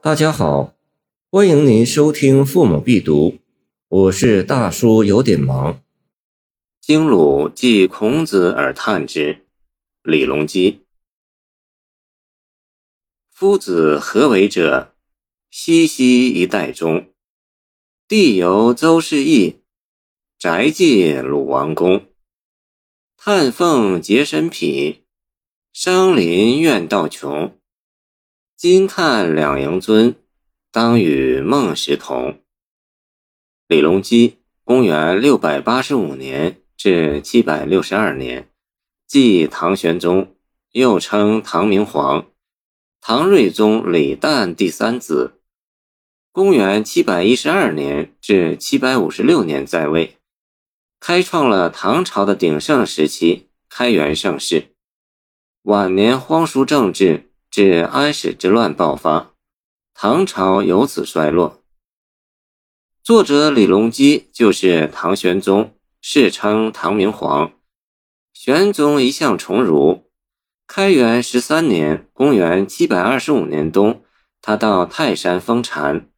大家好，欢迎您收听《父母必读》，我是大叔，有点忙。经鲁继孔子而叹之，李隆基。夫子何为者？西西一代中，地由邹氏邑，宅祭鲁王宫。叹凤洁身匹，伤林怨道穷。今叹两营尊，当与孟石同。李隆基，公元六百八十五年至七百六十二年，即唐玄宗，又称唐明皇，唐睿宗李旦第三子。公元七百一十二年至七百五十六年在位，开创了唐朝的鼎盛时期，开元盛世。晚年荒疏政治，至安史之乱爆发，唐朝由此衰落。作者李隆基就是唐玄宗，世称唐明皇。玄宗一向崇儒。开元十三年（公元七百二十五年冬），他到泰山封禅。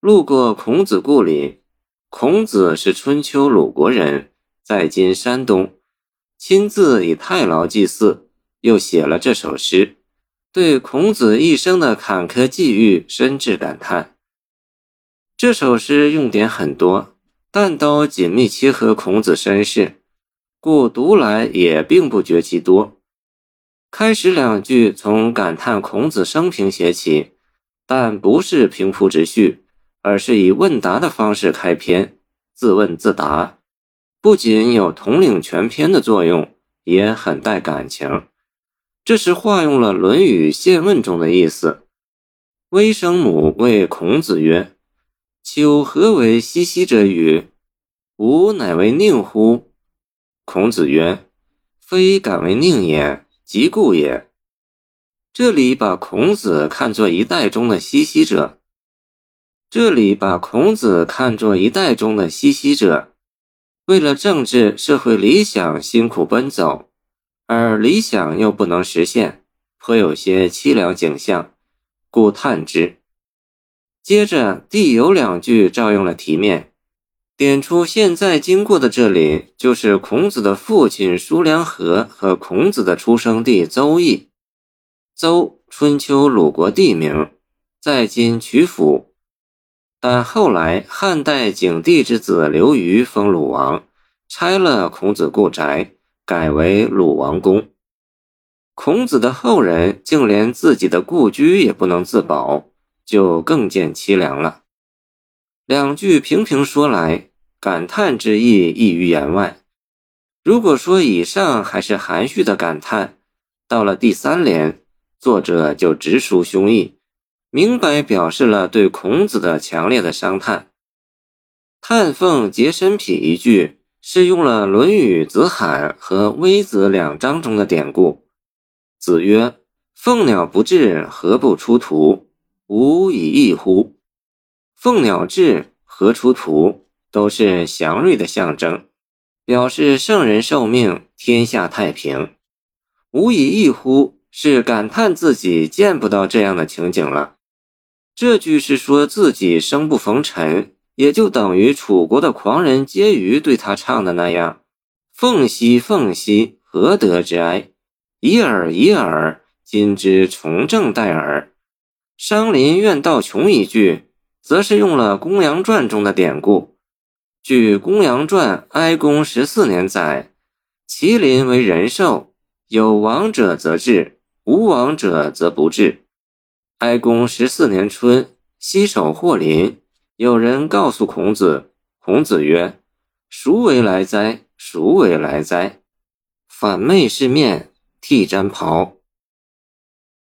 路过孔子故里，孔子是春秋鲁国人，在今山东，亲自以太牢祭祀，又写了这首诗，对孔子一生的坎坷际遇深致感叹。这首诗用典很多，但都紧密切合孔子身世，故读来也并不觉其多。开始两句从感叹孔子生平写起，但不是平铺直叙。而是以问答的方式开篇，自问自答，不仅有统领全篇的作用，也很带感情。这是化用了《论语宪问》中的意思。微生母谓孔子曰：“丘何为西西者与？吾乃为宁乎？”孔子曰：“非敢为宁也，即故也。”这里把孔子看作一代中的西西者。这里把孔子看作一代中的西西者，为了政治社会理想辛苦奔走，而理想又不能实现，颇有些凄凉景象，故叹之。接着第有两句照用了题面，点出现在经过的这里就是孔子的父亲叔梁纥和孔子的出生地邹邑。邹，春秋鲁国地名，在今曲阜。但后来汉代景帝之子刘虞封鲁王，拆了孔子故宅，改为鲁王宫。孔子的后人竟连自己的故居也不能自保，就更见凄凉了。两句平平说来，感叹之意溢于言外。如果说以上还是含蓄的感叹，到了第三联，作者就直抒胸臆。明白表示了对孔子的强烈的伤叹。叹凤洁身匹一句是用了《论语·子罕》和《微子》两章中的典故。子曰：“凤鸟不至，何不出图？吾以异乎？”凤鸟至，何出图？都是祥瑞的象征，表示圣人受命，天下太平。吾以异乎？是感叹自己见不到这样的情景了。这句是说自己生不逢辰，也就等于楚国的狂人婕妤对他唱的那样：“凤兮凤兮，何德之哀？已尔已尔，今之从政待尔。”商林怨道穷一句，则是用了《公羊传》中的典故。据《公羊传》哀公十四年载，麒麟为人兽，有亡者则治，无亡者则不治。哀公十四年春，西守霍林，有人告诉孔子，孔子曰：“孰为来哉？孰为来哉？”反昧是面，替毡袍。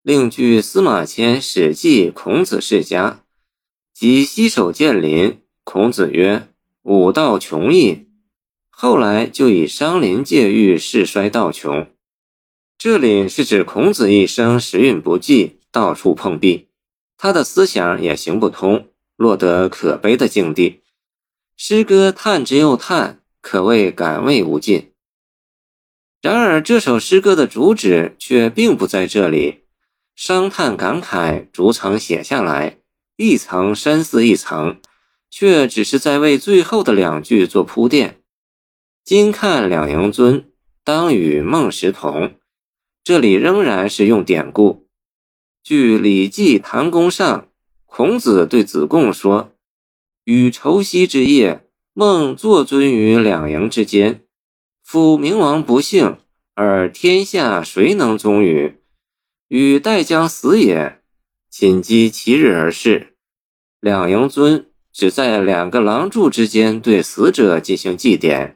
另据司马迁《史记·孔子世家》，即西守建林，孔子曰：“武道穷矣。”后来就以商林借喻世衰道穷。这里是指孔子一生时运不济。到处碰壁，他的思想也行不通，落得可悲的境地。诗歌叹之又叹，可谓感慰无尽。然而，这首诗歌的主旨却并不在这里，伤叹感慨逐层写下来，一层深似一层，却只是在为最后的两句做铺垫。今看两营尊，当与孟石同。这里仍然是用典故。据《礼记·谈公上》，孔子对子贡说：“与畴夕之夜，孟坐尊于两营之间。夫明王不幸，而天下谁能宗与？与待将死也，寝积其日而逝。两营尊只在两个廊柱之间对死者进行祭奠，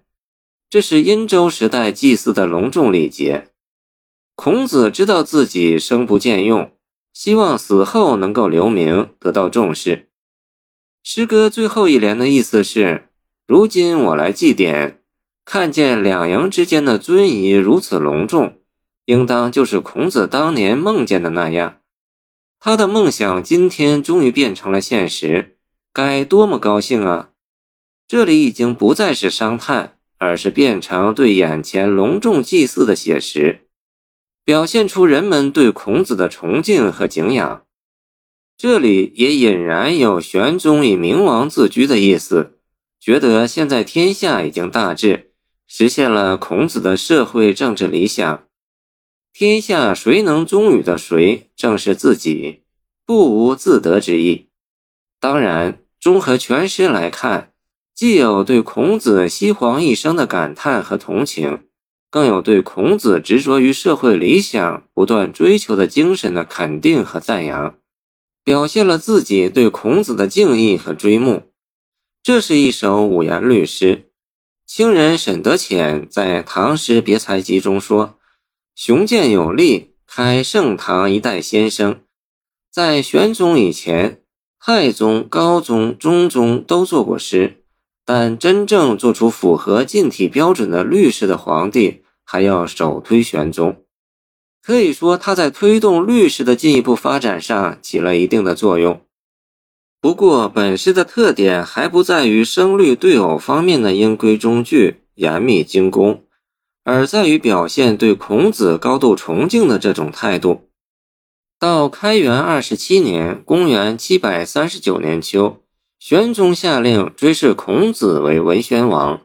这是殷周时代祭祀的隆重礼节。孔子知道自己生不见用，希望死后能够留名，得到重视。诗歌最后一联的意思是：如今我来祭奠。看见两营之间的尊仪如此隆重，应当就是孔子当年梦见的那样。他的梦想今天终于变成了现实，该多么高兴啊！这里已经不再是伤叹，而是变成对眼前隆重祭祀的写实，表现出人们对孔子的崇敬和敬仰。这里也隐然有玄宗以明王自居的意思，觉得现在天下已经大治。实现了孔子的社会政治理想，天下谁能忠于的谁，正是自己，不无自得之意。当然，综合全诗来看，既有对孔子西皇一生的感叹和同情，更有对孔子执着于社会理想、不断追求的精神的肯定和赞扬，表现了自己对孔子的敬意和追慕。这是一首五言律诗。清人沈德潜在《唐诗别才集》中说：“雄健有力，开盛唐一代先生。在玄宗以前，太宗、高宗、中宗都做过诗，但真正做出符合近体标准的律诗的皇帝，还要首推玄宗。可以说，他在推动律诗的进一步发展上起了一定的作用。”不过，本诗的特点还不在于声律对偶方面的音规中矩、严密精工，而在于表现对孔子高度崇敬的这种态度。到开元二十七年（公元七百三十九年秋），玄宗下令追谥孔子为文宣王，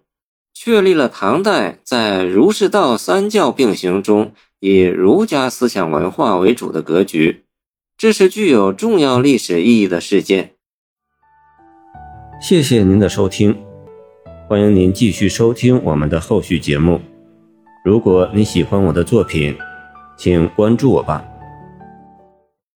确立了唐代在儒释道三教并行中以儒家思想文化为主的格局。这是具有重要历史意义的事件。谢谢您的收听，欢迎您继续收听我们的后续节目。如果你喜欢我的作品，请关注我吧。